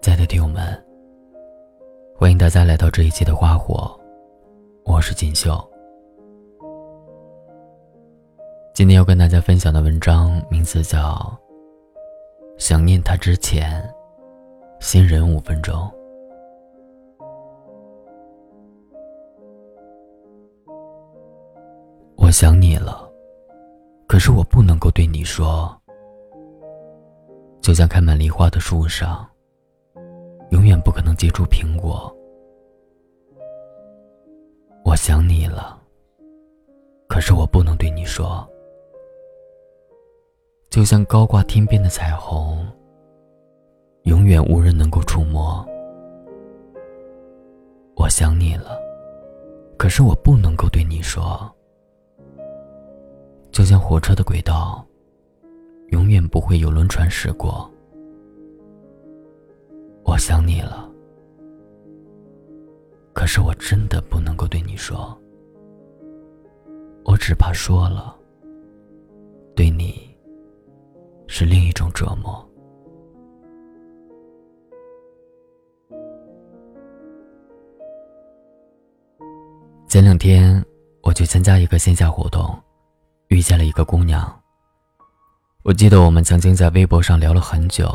亲爱的听友们，欢迎大家来到这一期的花火，我是锦绣。今天要跟大家分享的文章名字叫《想念他之前，新人五分钟》。我想你了，可是我不能够对你说。就像开满梨花的树上，永远不可能接触苹果。我想你了，可是我不能对你说。就像高挂天边的彩虹，永远无人能够触摸。我想你了，可是我不能够对你说。就像火车的轨道，永远不会有轮船驶过。我想你了，可是我真的不能够对你说。我只怕说了，对你是另一种折磨。前两天我去参加一个线下活动。遇见了一个姑娘。我记得我们曾经在微博上聊了很久，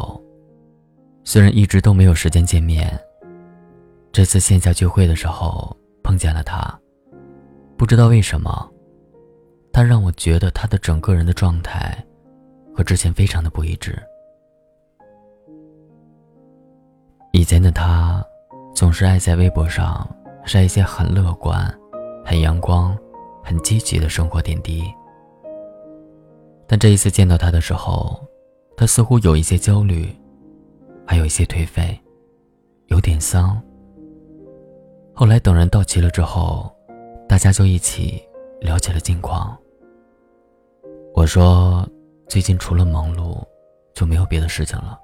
虽然一直都没有时间见面。这次线下聚会的时候碰见了他，不知道为什么，他让我觉得他的整个人的状态和之前非常的不一致。以前的他总是爱在微博上晒一些很乐观、很阳光、很积极的生活点滴。但这一次见到他的时候，他似乎有一些焦虑，还有一些颓废，有点丧。后来等人到齐了之后，大家就一起聊起了近况。我说：“最近除了忙碌，就没有别的事情了。”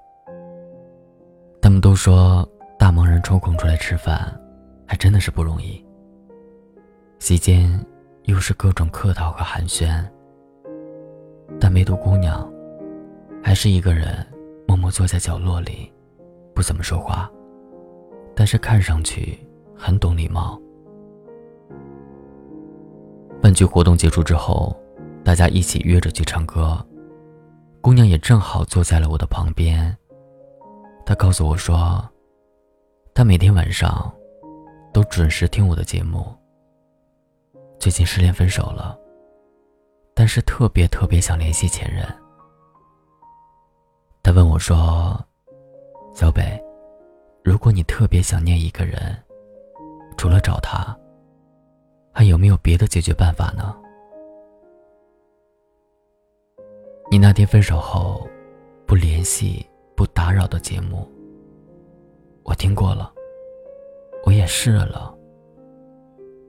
他们都说：“大忙人抽空出来吃饭，还真的是不容易。”席间又是各种客套和寒暄。但梅毒姑娘，还是一个人默默坐在角落里，不怎么说话。但是看上去很懂礼貌。饭局活动结束之后，大家一起约着去唱歌，姑娘也正好坐在了我的旁边。她告诉我说，她每天晚上都准时听我的节目。最近失恋分手了。但是特别特别想联系前任。他问我说：“小北，如果你特别想念一个人，除了找他，还有没有别的解决办法呢？”你那天分手后不联系、不打扰的节目，我听过了，我也试了。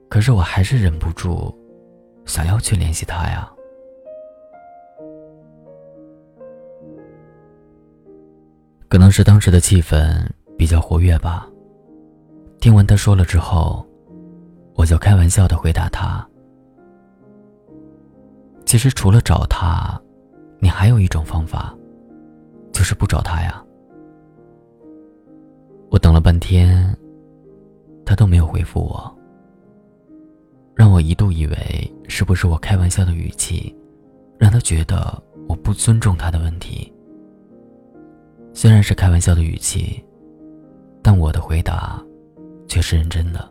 可是我还是忍不住想要去联系他呀。可能是当时的气氛比较活跃吧。听完他说了之后，我就开玩笑的回答他：“其实除了找他，你还有一种方法，就是不找他呀。”我等了半天，他都没有回复我，让我一度以为是不是我开玩笑的语气，让他觉得我不尊重他的问题。虽然是开玩笑的语气，但我的回答却是认真的。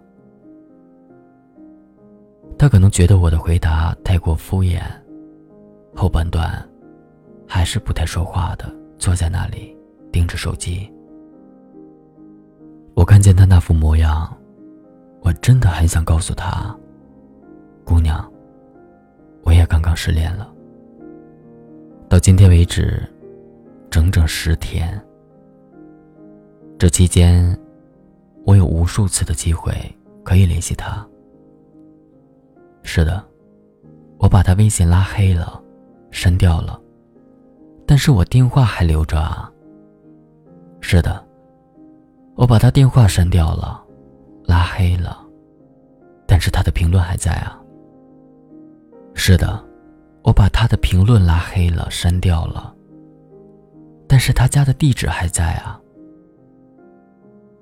他可能觉得我的回答太过敷衍，后半段还是不太说话的，坐在那里盯着手机。我看见他那副模样，我真的很想告诉他：“姑娘，我也刚刚失恋了。到今天为止。”整整十天，这期间，我有无数次的机会可以联系他。是的，我把他微信拉黑了，删掉了，但是我电话还留着啊。是的，我把他电话删掉了，拉黑了，但是他的评论还在啊。是的，我把他的评论拉黑了，删掉了。但是他家的地址还在啊。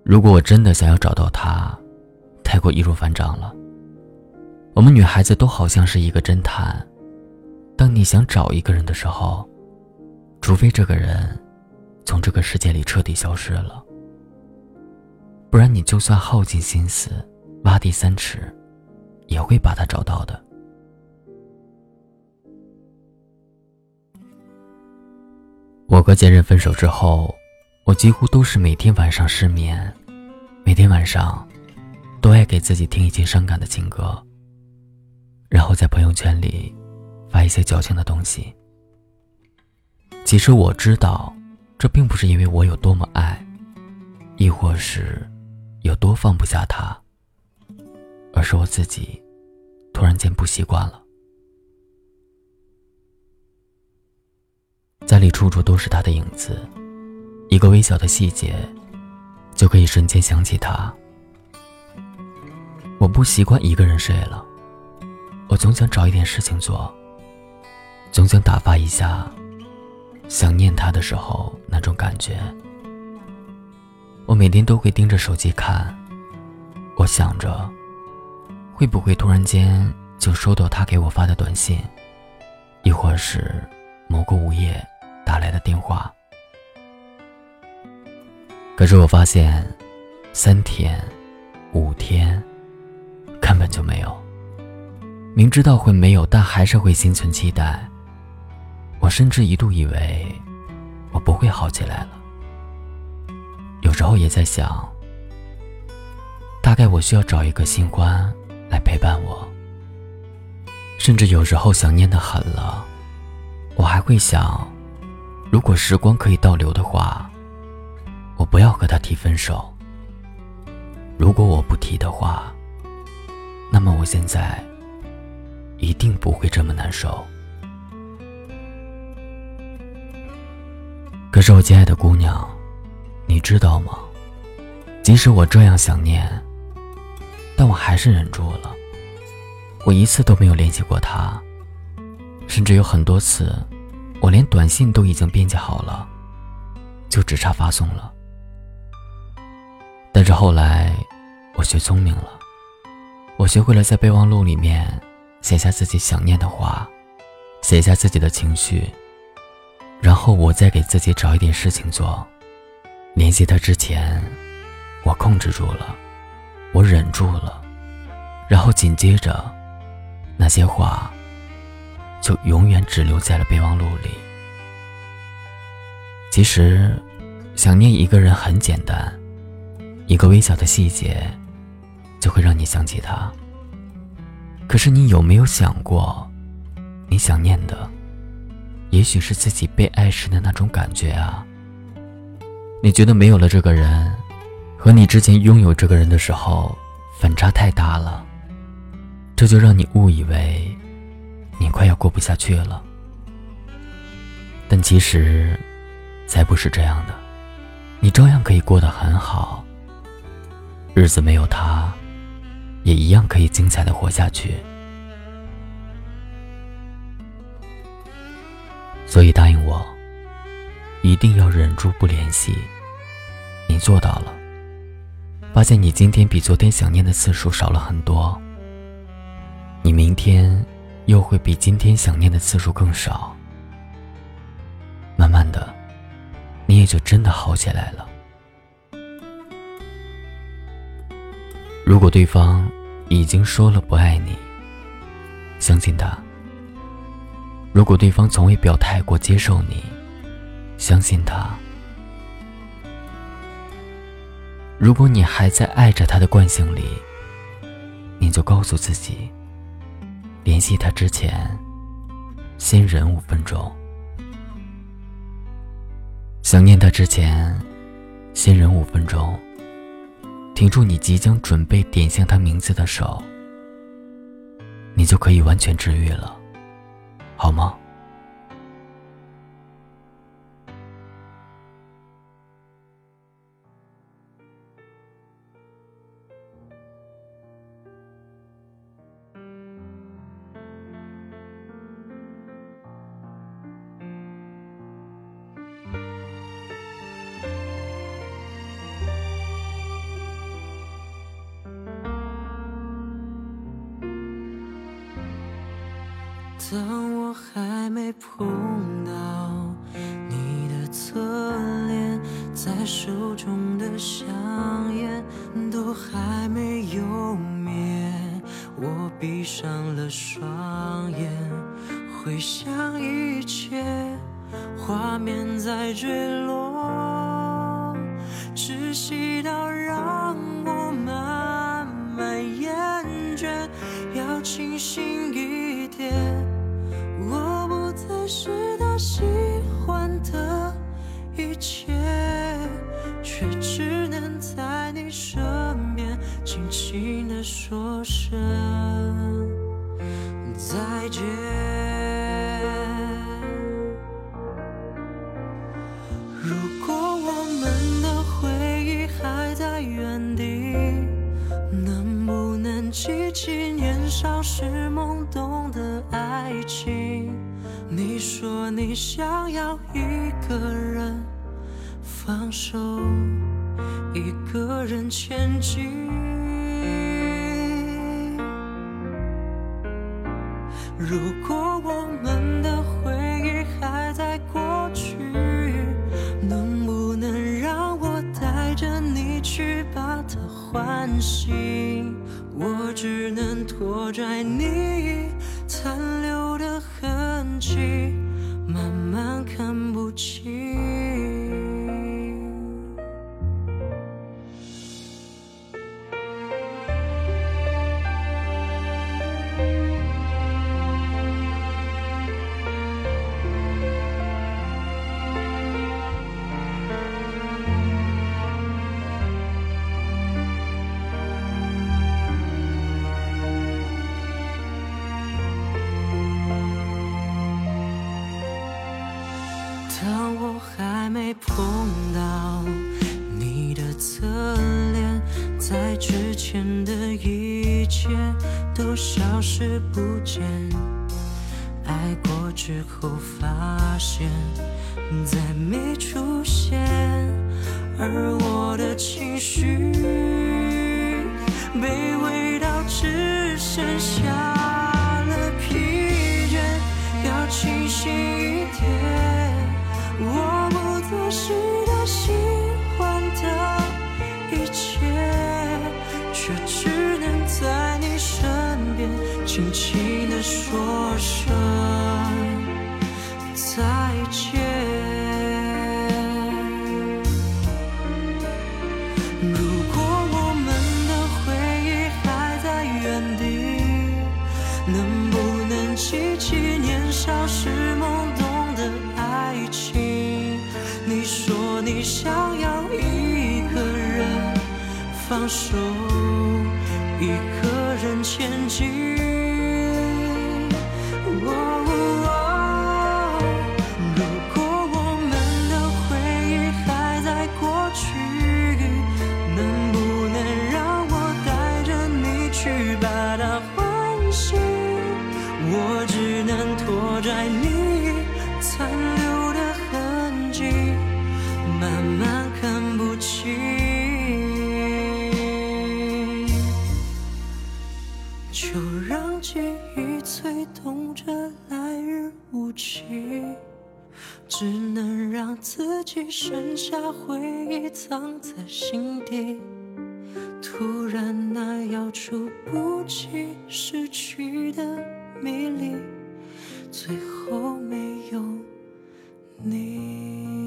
如果我真的想要找到他，太过易如反掌了。我们女孩子都好像是一个侦探，当你想找一个人的时候，除非这个人从这个世界里彻底消失了，不然你就算耗尽心思挖地三尺，也会把他找到的。和前任分手之后，我几乎都是每天晚上失眠，每天晚上都爱给自己听一些伤感的情歌。然后在朋友圈里发一些矫情的东西。其实我知道，这并不是因为我有多么爱，亦或是有多放不下他，而是我自己突然间不习惯了。家里处处都是他的影子，一个微小的细节就可以瞬间想起他。我不习惯一个人睡了。我总想找一点事情做，总想打发一下想念他的时候那种感觉。我每天都会盯着手机看，我想着会不会突然间就收到他给我发的短信，亦或是某个午夜打来的电话。可是我发现，三天、五天，根本就没有。明知道会没有，但还是会心存期待。我甚至一度以为我不会好起来了。有时候也在想，大概我需要找一个新欢来陪伴我。甚至有时候想念的很了，我还会想，如果时光可以倒流的话，我不要和他提分手。如果我不提的话，那么我现在。一定不会这么难受。可是我亲爱的姑娘，你知道吗？即使我这样想念，但我还是忍住了。我一次都没有联系过他，甚至有很多次，我连短信都已经编辑好了，就只差发送了。但是后来，我学聪明了，我学会了在备忘录里面。写下自己想念的话，写下自己的情绪，然后我再给自己找一点事情做。联系他之前，我控制住了，我忍住了，然后紧接着，那些话就永远只留在了备忘录里。其实，想念一个人很简单，一个微小的细节，就会让你想起他。可是你有没有想过，你想念的，也许是自己被爱时的那种感觉啊？你觉得没有了这个人，和你之前拥有这个人的时候，反差太大了，这就让你误以为，你快要过不下去了。但其实，才不是这样的，你照样可以过得很好。日子没有他。也一样可以精彩的活下去，所以答应我，一定要忍住不联系。你做到了，发现你今天比昨天想念的次数少了很多，你明天又会比今天想念的次数更少，慢慢的，你也就真的好起来了。如果对方已经说了不爱你，相信他；如果对方从未表态过接受你，相信他；如果你还在爱着他的惯性里，你就告诉自己：联系他之前，先忍五分钟；想念他之前，先忍五分钟。停住你即将准备点向他名字的手，你就可以完全治愈了，好吗？当我还没碰到你的侧脸，在手中的香烟都还没有灭，我闭上了双眼，回想一切画面在坠落，窒息到让我慢慢厌倦，要清醒一。是他喜欢的一切，却只能在你身边轻轻地说声再见。如果我们的回忆还在原地，能不能记起年少时你想要一个人放手，一个人前进。如果我们的回忆还在过去，能不能让我带着你去把它唤醒？我只能拖拽你残留的痕迹，慢慢看不清。我还没碰到你的侧脸，在之前的一切都消失不见。爱过之后发现再没出现，而我的情绪卑微到只剩下手，雨只能让自己剩下回忆藏在心底突然那要触不及失去的迷离最后没有你。